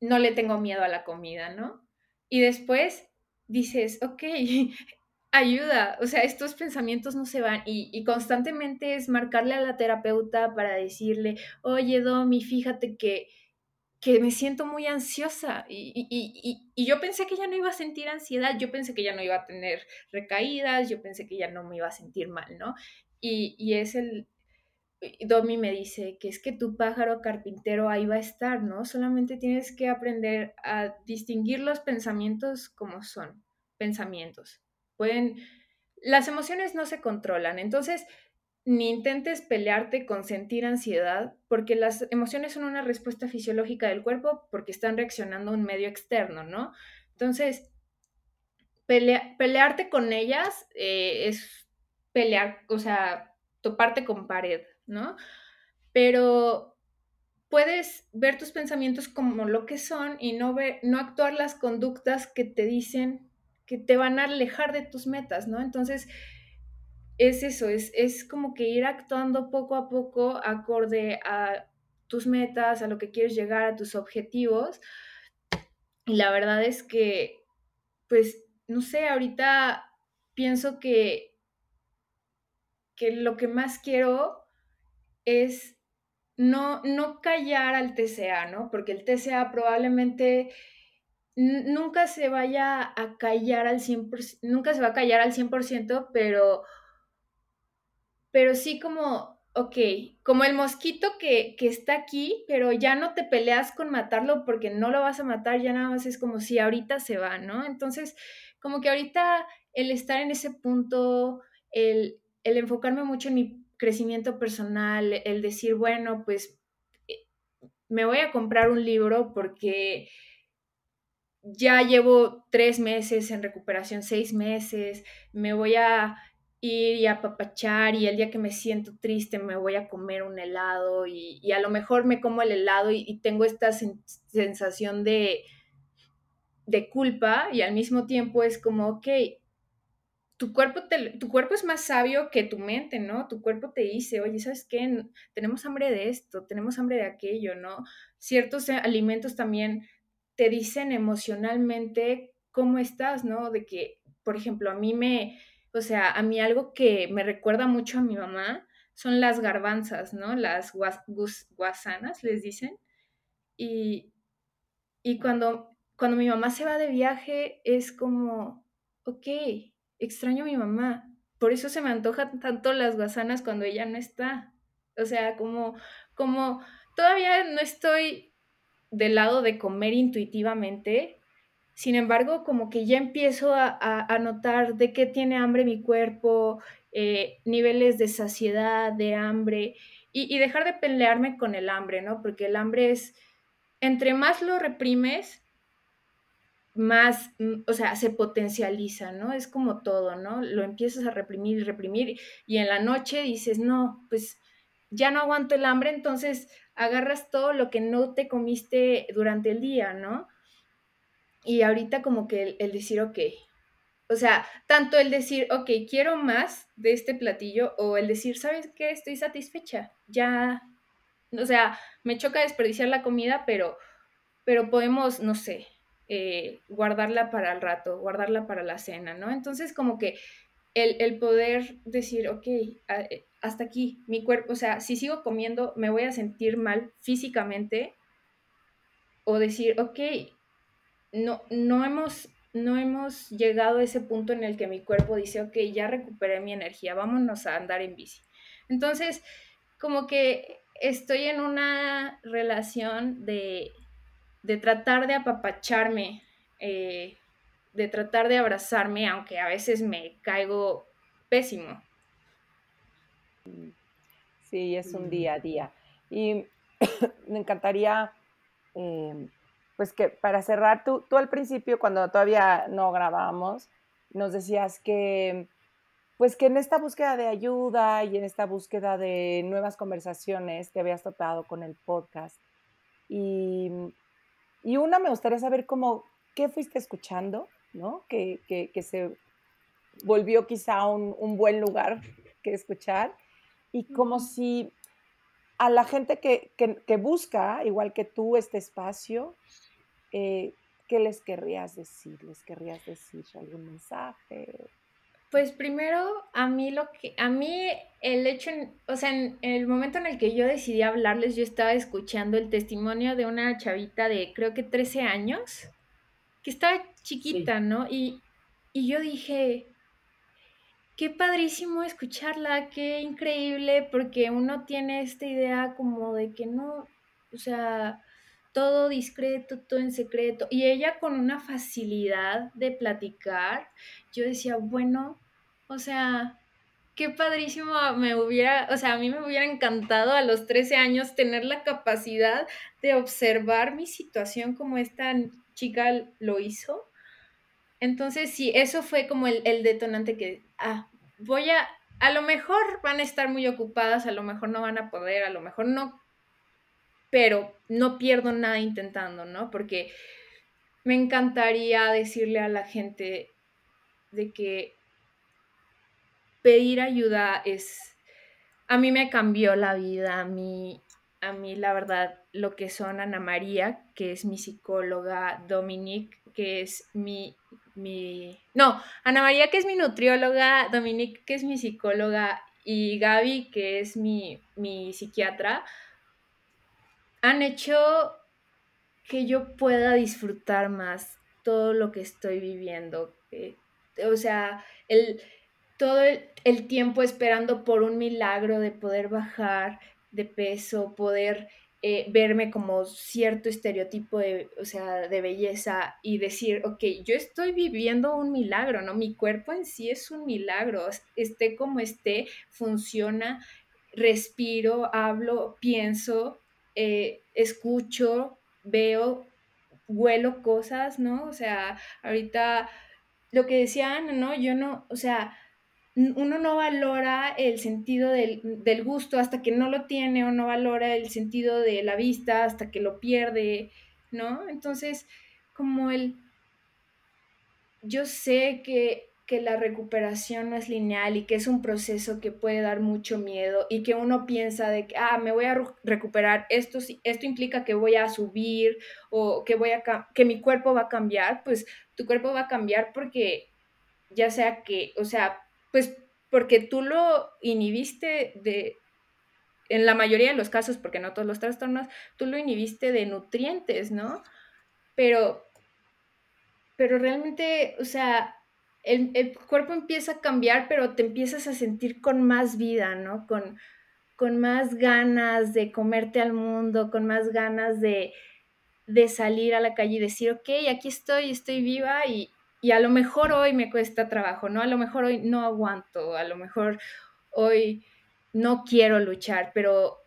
no le tengo miedo a la comida, ¿no? Y después dices, ok, ayuda, o sea, estos pensamientos no se van y, constantemente es marcarle a la terapeuta para decirle, oye, Domi, fíjate que, que me siento muy ansiosa y, y, yo pensé que ya no iba a sentir ansiedad, yo pensé que ya no iba a tener recaídas, yo pensé que ya no me iba a sentir mal, ¿no? Y, es el, Domi me dice que es que tu pájaro carpintero ahí va a estar, ¿no? Solamente tienes que aprender a distinguir los pensamientos como son, pensamientos Pueden, las emociones no se controlan, entonces ni intentes pelearte con sentir ansiedad, porque las emociones son una respuesta fisiológica del cuerpo porque están reaccionando a un medio externo, ¿no? Entonces, pelearte con ellas eh, es pelear, o sea, toparte con pared, ¿no? Pero puedes ver tus pensamientos como lo que son y no, ver, no actuar las conductas que te dicen que te van a alejar de tus metas, ¿no? Entonces, es eso, es, es como que ir actuando poco a poco acorde a tus metas, a lo que quieres llegar, a tus objetivos. Y la verdad es que, pues, no sé, ahorita pienso que, que lo que más quiero es no, no callar al TCA, ¿no? Porque el TCA probablemente nunca se vaya a callar al 100%, nunca se va a callar al 100%, pero, pero sí como, ok, como el mosquito que, que, está aquí, pero ya no te peleas con matarlo porque no lo vas a matar, ya nada más es como si ahorita se va, ¿no? Entonces, como que ahorita el estar en ese punto, el, el enfocarme mucho en mi crecimiento personal, el decir, bueno, pues eh, me voy a comprar un libro porque ya llevo tres meses en recuperación, seis meses, me voy a ir y a papachar y el día que me siento triste me voy a comer un helado y, a lo mejor me como el helado y, tengo esta sensación de, de culpa y al mismo tiempo es como, ok, tu cuerpo, tu cuerpo es más sabio que tu mente, ¿no? Tu cuerpo te dice, oye, ¿sabes qué? Tenemos hambre de esto, tenemos hambre de aquello, ¿no? Ciertos alimentos también te dicen emocionalmente cómo estás, ¿no? De que, por ejemplo, a mí me, o sea, a mí algo que me recuerda mucho a mi mamá son las garbanzas, ¿no? Las guasanas, les dicen. Y, y cuando, cuando mi mamá se va de viaje es como, ok, extraño a mi mamá. Por eso se me antojan tanto las guasanas cuando ella no está. O sea, como, como todavía no estoy del lado de comer intuitivamente, sin embargo, como que ya empiezo a, notar de qué tiene hambre mi cuerpo, eh, niveles de saciedad, de hambre, y, y, dejar de pelearme con el hambre, ¿no? Porque el hambre es, entre más lo reprimes, más, mm, o sea, se potencializa, ¿no? Es como todo, ¿no? Lo empiezas a reprimir y reprimir y en la noche dices, no, pues ya no aguanto el hambre, entonces agarras todo lo que no te comiste durante el día, ¿no? Y ahorita como que el, decir, ok, o sea, tanto el decir, ok, quiero más de este platillo o el decir, ¿sabes qué? Estoy satisfecha, ya, o sea, me choca desperdiciar la comida, pero, pero podemos, no sé, eh, guardarla para el rato, guardarla para la cena, ¿no? Entonces como que el, poder decir, ok, eh, hasta aquí, mi cuerpo, o sea, si sigo comiendo, me voy a sentir mal físicamente, o decir, ok, no, no, hemos, no hemos llegado a ese punto en el que mi cuerpo dice, ok, ya recuperé mi energía, vámonos a andar en bici. Entonces, como que estoy en una relación de de tratar de apapacharme, eh, de tratar de abrazarme, aunque a veces me caigo pésimo. Sí, es un día a día. Y me encantaría, em, pues que para cerrar, tú, tú al principio, cuando todavía no grabábamos, nos decías que, pues que en esta búsqueda de ayuda y en esta búsqueda de nuevas conversaciones te habías tratado con el podcast. Y y una, me gustaría saber cómo, qué fuiste escuchando, ¿no? Que, que, se volvió quizá un, un, buen lugar que escuchar. Y como si a la gente que, que, busca, igual que tú, este espacio, eh, ¿qué les querrías decir? ¿Les querrías decir algún mensaje? Pues primero, a mí lo que, a mí el hecho, o sea, en, el momento en el que yo decidí hablarles, yo estaba escuchando el testimonio de una chavita de creo que 13 años, que estaba chiquita, ¿no? Y, y yo dije, qué padrísimo escucharla, qué increíble, porque uno tiene esta idea como de que no, o sea, todo discreto, todo en secreto. Y ella con una facilidad de platicar, yo decía, bueno, o sea, qué padrísimo me hubiera, o sea, a mí me hubiera encantado a los 13 años tener la capacidad de observar mi situación como esta chica lo hizo. Entonces, sí, eso fue como el, detonante que, ah, voy a, a lo mejor van a estar muy ocupadas, a lo mejor no van a poder, a lo mejor no pero no pierdo nada intentando, ¿no? Porque me encantaría decirle a la gente de que pedir ayuda es, a mí me cambió la vida, a mí, a mí la verdad, lo que son Ana María, que es mi psicóloga, Dominique, que es mi, mi, no, Ana María, que es mi nutrióloga, Dominique, que es mi psicóloga, y Gaby, que es mi, mi psiquiatra, han hecho que yo pueda disfrutar más todo lo que estoy viviendo. Eh, o sea, el, todo el, tiempo esperando por un milagro de poder bajar de peso, poder eh, verme como cierto estereotipo de, o sea, de belleza y decir, ok, yo estoy viviendo un milagro, ¿no? Mi cuerpo en sí es un milagro, esté como esté, funciona, respiro, hablo, pienso, eh, escucho, veo, huelo cosas, ¿no? O sea, ahorita lo que decían, ¿no? Yo no, o sea, uno no valora el sentido del, gusto hasta que no lo tiene o no valora el sentido de la vista hasta que lo pierde, ¿no? Entonces, como el, yo sé que, que la recuperación no es lineal y que es un proceso que puede dar mucho miedo y que uno piensa de que, ah, me voy a recuperar, esto, esto implica que voy a subir o que, voy a, que mi cuerpo va a cambiar, pues tu cuerpo va a cambiar porque ya sea que, o sea, pues porque tú lo inhibiste de, en la mayoría de los casos, porque no todos los trastornos, tú lo inhibiste de nutrientes, ¿no? Pero, pero realmente, o sea, el, el, cuerpo empieza a cambiar, pero te empiezas a sentir con más vida, ¿no? Con, con más ganas de comerte al mundo, con más ganas de, de salir a la calle y decir, ok, aquí estoy, estoy viva y, y a lo mejor hoy me cuesta trabajo, ¿no? A lo mejor hoy no aguanto, a lo mejor hoy no quiero luchar, pero,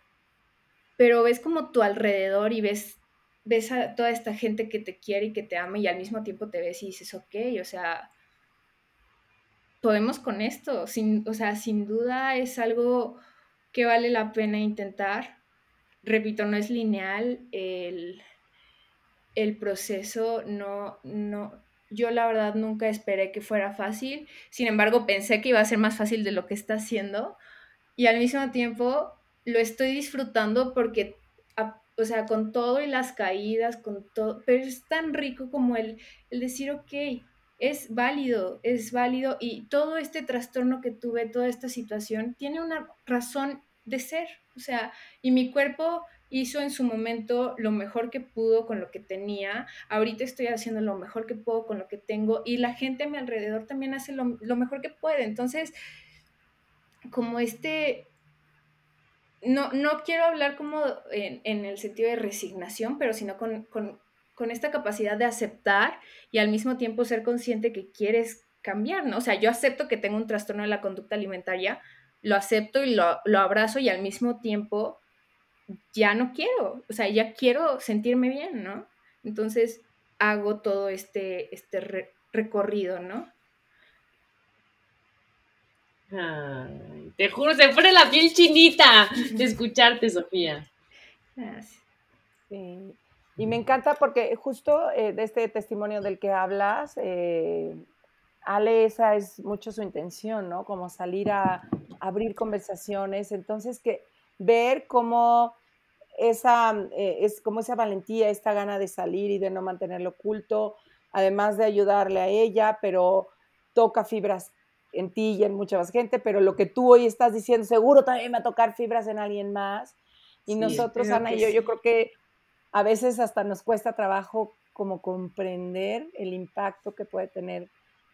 pero ves como tu alrededor y ves, ves a toda esta gente que te quiere y que te ama y al mismo tiempo te ves y dices, ok, o sea, podemos con esto, sin, o sea, sin duda es algo que vale la pena intentar. Repito, no es lineal, el, el proceso no, no, yo la verdad nunca esperé que fuera fácil, sin embargo pensé que iba a ser más fácil de lo que está haciendo y al mismo tiempo lo estoy disfrutando porque, o sea, con todo y las caídas, con todo, pero es tan rico como el, el decir, ok, es válido, es válido. Y todo este trastorno que tuve, toda esta situación, tiene una razón de ser, o sea, y mi cuerpo hizo en su momento lo mejor que pudo con lo que tenía, ahorita estoy haciendo lo mejor que puedo con lo que tengo y la gente a mi alrededor también hace lo, mejor que puede. Entonces, como este, no, no quiero hablar como en, el sentido de resignación, pero sino con, con, esta capacidad de aceptar y al mismo tiempo ser consciente que quieres cambiar, ¿no? O sea, yo acepto que tengo un trastorno de la conducta alimentaria, lo acepto y lo, lo abrazo y al mismo tiempo ya no quiero, o sea, ya quiero sentirme bien, ¿no? Entonces hago todo este, este recorrido, ¿no? te juro, se pone la piel chinita de escucharte, Sofía. Gracias. Y me encanta porque justo eh, de este testimonio del que hablas, eh, Ale, esa es mucho su intención, ¿no? Como salir a abrir conversaciones. Entonces, que ver cómo esa, eh, es como esa valentía, esta gana de salir y de no mantenerlo oculto, además de ayudarle a ella, pero toca fibras en ti y en mucha más gente, pero lo que tú hoy estás diciendo seguro también va a tocar fibras en alguien más. Y nosotros, Ana y yo, yo creo que a veces hasta nos cuesta trabajo como comprender el impacto que puede tener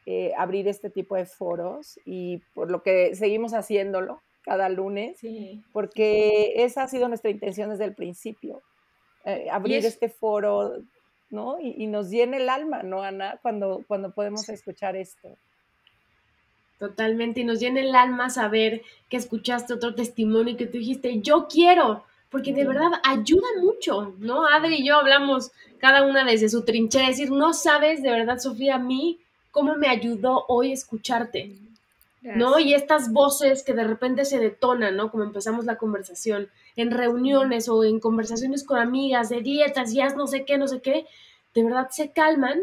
eh, abrir este tipo de foros y por lo que seguimos haciéndolo cada lunes, porque esa ha sido nuestra intención desde el principio, eh, abrir este foro, ¿no? Y, nos llena el alma, ¿no, Ana? Cuando, cuando podemos escuchar esto. Totalmente, y nos llena el alma saber que escuchaste otro testimonio y que tú dijiste, yo quiero, porque de verdad ayuda mucho, ¿no? Adri y yo hablamos cada una desde su trinchera, decir, no sabes de verdad, Sofía, a mí, cómo me ayudó hoy escucharte. ¿No? Y estas voces que de repente se detonan, ¿no? Como empezamos la conversación en reuniones o en conversaciones con amigas de dietas, ya no sé qué, no sé qué, de verdad se calman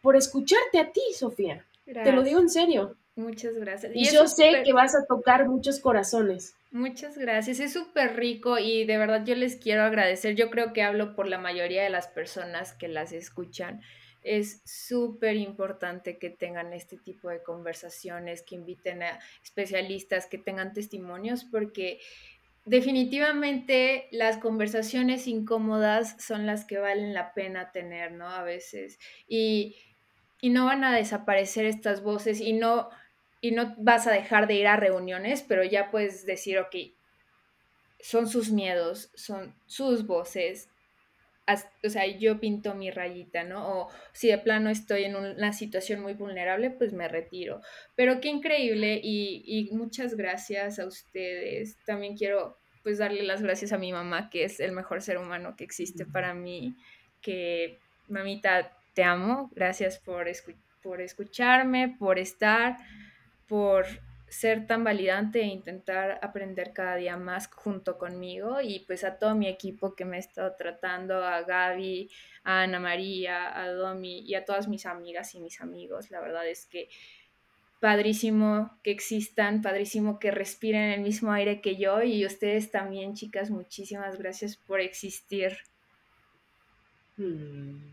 por escucharte a ti, Sofía. Te lo digo en serio. Muchas gracias. Y, yo sé que vas a tocar muchos corazones. Muchas gracias, es súper rico y de verdad yo les quiero agradecer. Yo creo que hablo por la mayoría de las personas que las escuchan es súper importante que tengan este tipo de conversaciones, que inviten a especialistas, que tengan testimonios, porque definitivamente las conversaciones incómodas son las que valen la pena tener, ¿no? A veces. Y, y no van a desaparecer estas voces y no, y no vas a dejar de ir a reuniones, pero ya puedes decir, ok, son sus miedos, son sus voces, o sea, yo pinto mi rayita, ¿no? O si de plano estoy en una situación muy vulnerable, pues me retiro. Pero qué increíble y, y, muchas gracias a ustedes. También quiero pues darle las gracias a mi mamá, que es el mejor ser humano que existe para mí, que mamita, te amo, gracias por, por escucharme, por estar, por ser tan validante e intentar aprender cada día más junto conmigo y pues a todo mi equipo que me estado tratando, a Gaby, a Ana María, a Domi y a todas mis amigas y mis amigos. La verdad es que padrísimo que existan, padrísimo que respiren el mismo aire que yo y ustedes también, chicas, muchísimas gracias por existir. Hmm.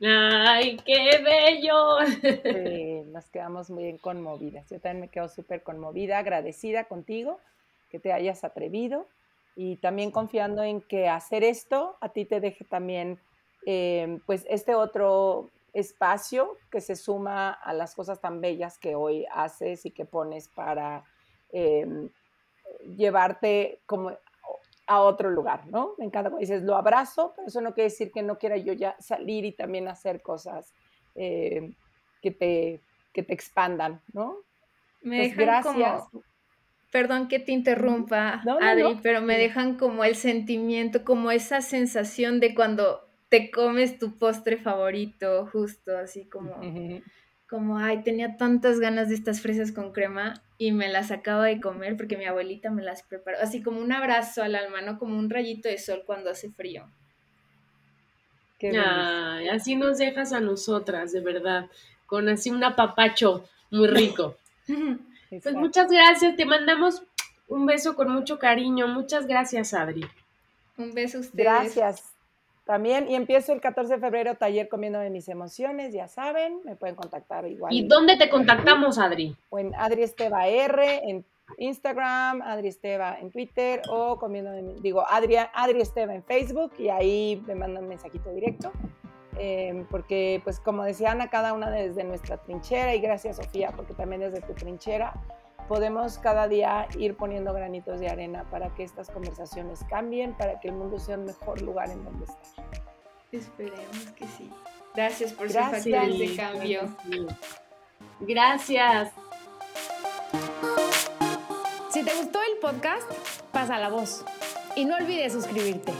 ¡Ay, qué bello! Sí, nos quedamos muy conmovidas. Yo también me quedo súper conmovida, agradecida contigo que te hayas atrevido y también confiando en que hacer esto a ti te deje también em, pues este otro espacio que se suma a las cosas tan bellas que hoy haces y que pones para em, llevarte como a otro lugar, ¿no? Me encanta cuando dices, lo abrazo, pero eso no quiere decir que no quiera yo ya salir y también hacer cosas eh, que, te, que te expandan, ¿no? Me pues gracias. perdón que te interrumpa, Adri, pero me dejan como el sentimiento, como esa sensación de cuando te comes tu postre favorito, justo así como como, ay, tenía tantas ganas de estas fresas con crema y me las acabo de comer porque mi abuelita me las preparó. Así como un abrazo al alma, ¿no? Como un rayito de sol cuando hace frío. ay, así nos dejas a nosotras, de verdad, con así un apapacho muy rico. pues muchas gracias, te mandamos un beso con mucho cariño. Muchas gracias, Adri. Un beso a ustedes. Gracias. También, y empiezo el 14 de febrero, taller comiéndome mis emociones, ya saben, me pueden contactar igual. ¿Y dónde te contactamos, Adri? O en Adri Esteba R, en Instagram, Adri Esteba en Twitter, o comiéndome, digo, Adri, Adri Esteba en Facebook, y ahí me mandan un mensajito directo. Em, porque, pues, como decía Ana, cada una desde nuestra trinchera, y gracias, Sofía, porque también desde tu trinchera, podemos cada día ir poniendo granitos de arena para que estas conversaciones cambien, para que el mundo sea un mejor lugar en donde estar. Esperemos que sí. Gracias por Gracias. su factor de cambio. Gracias. Si te gustó el podcast, pasa la voz y no olvides suscribirte.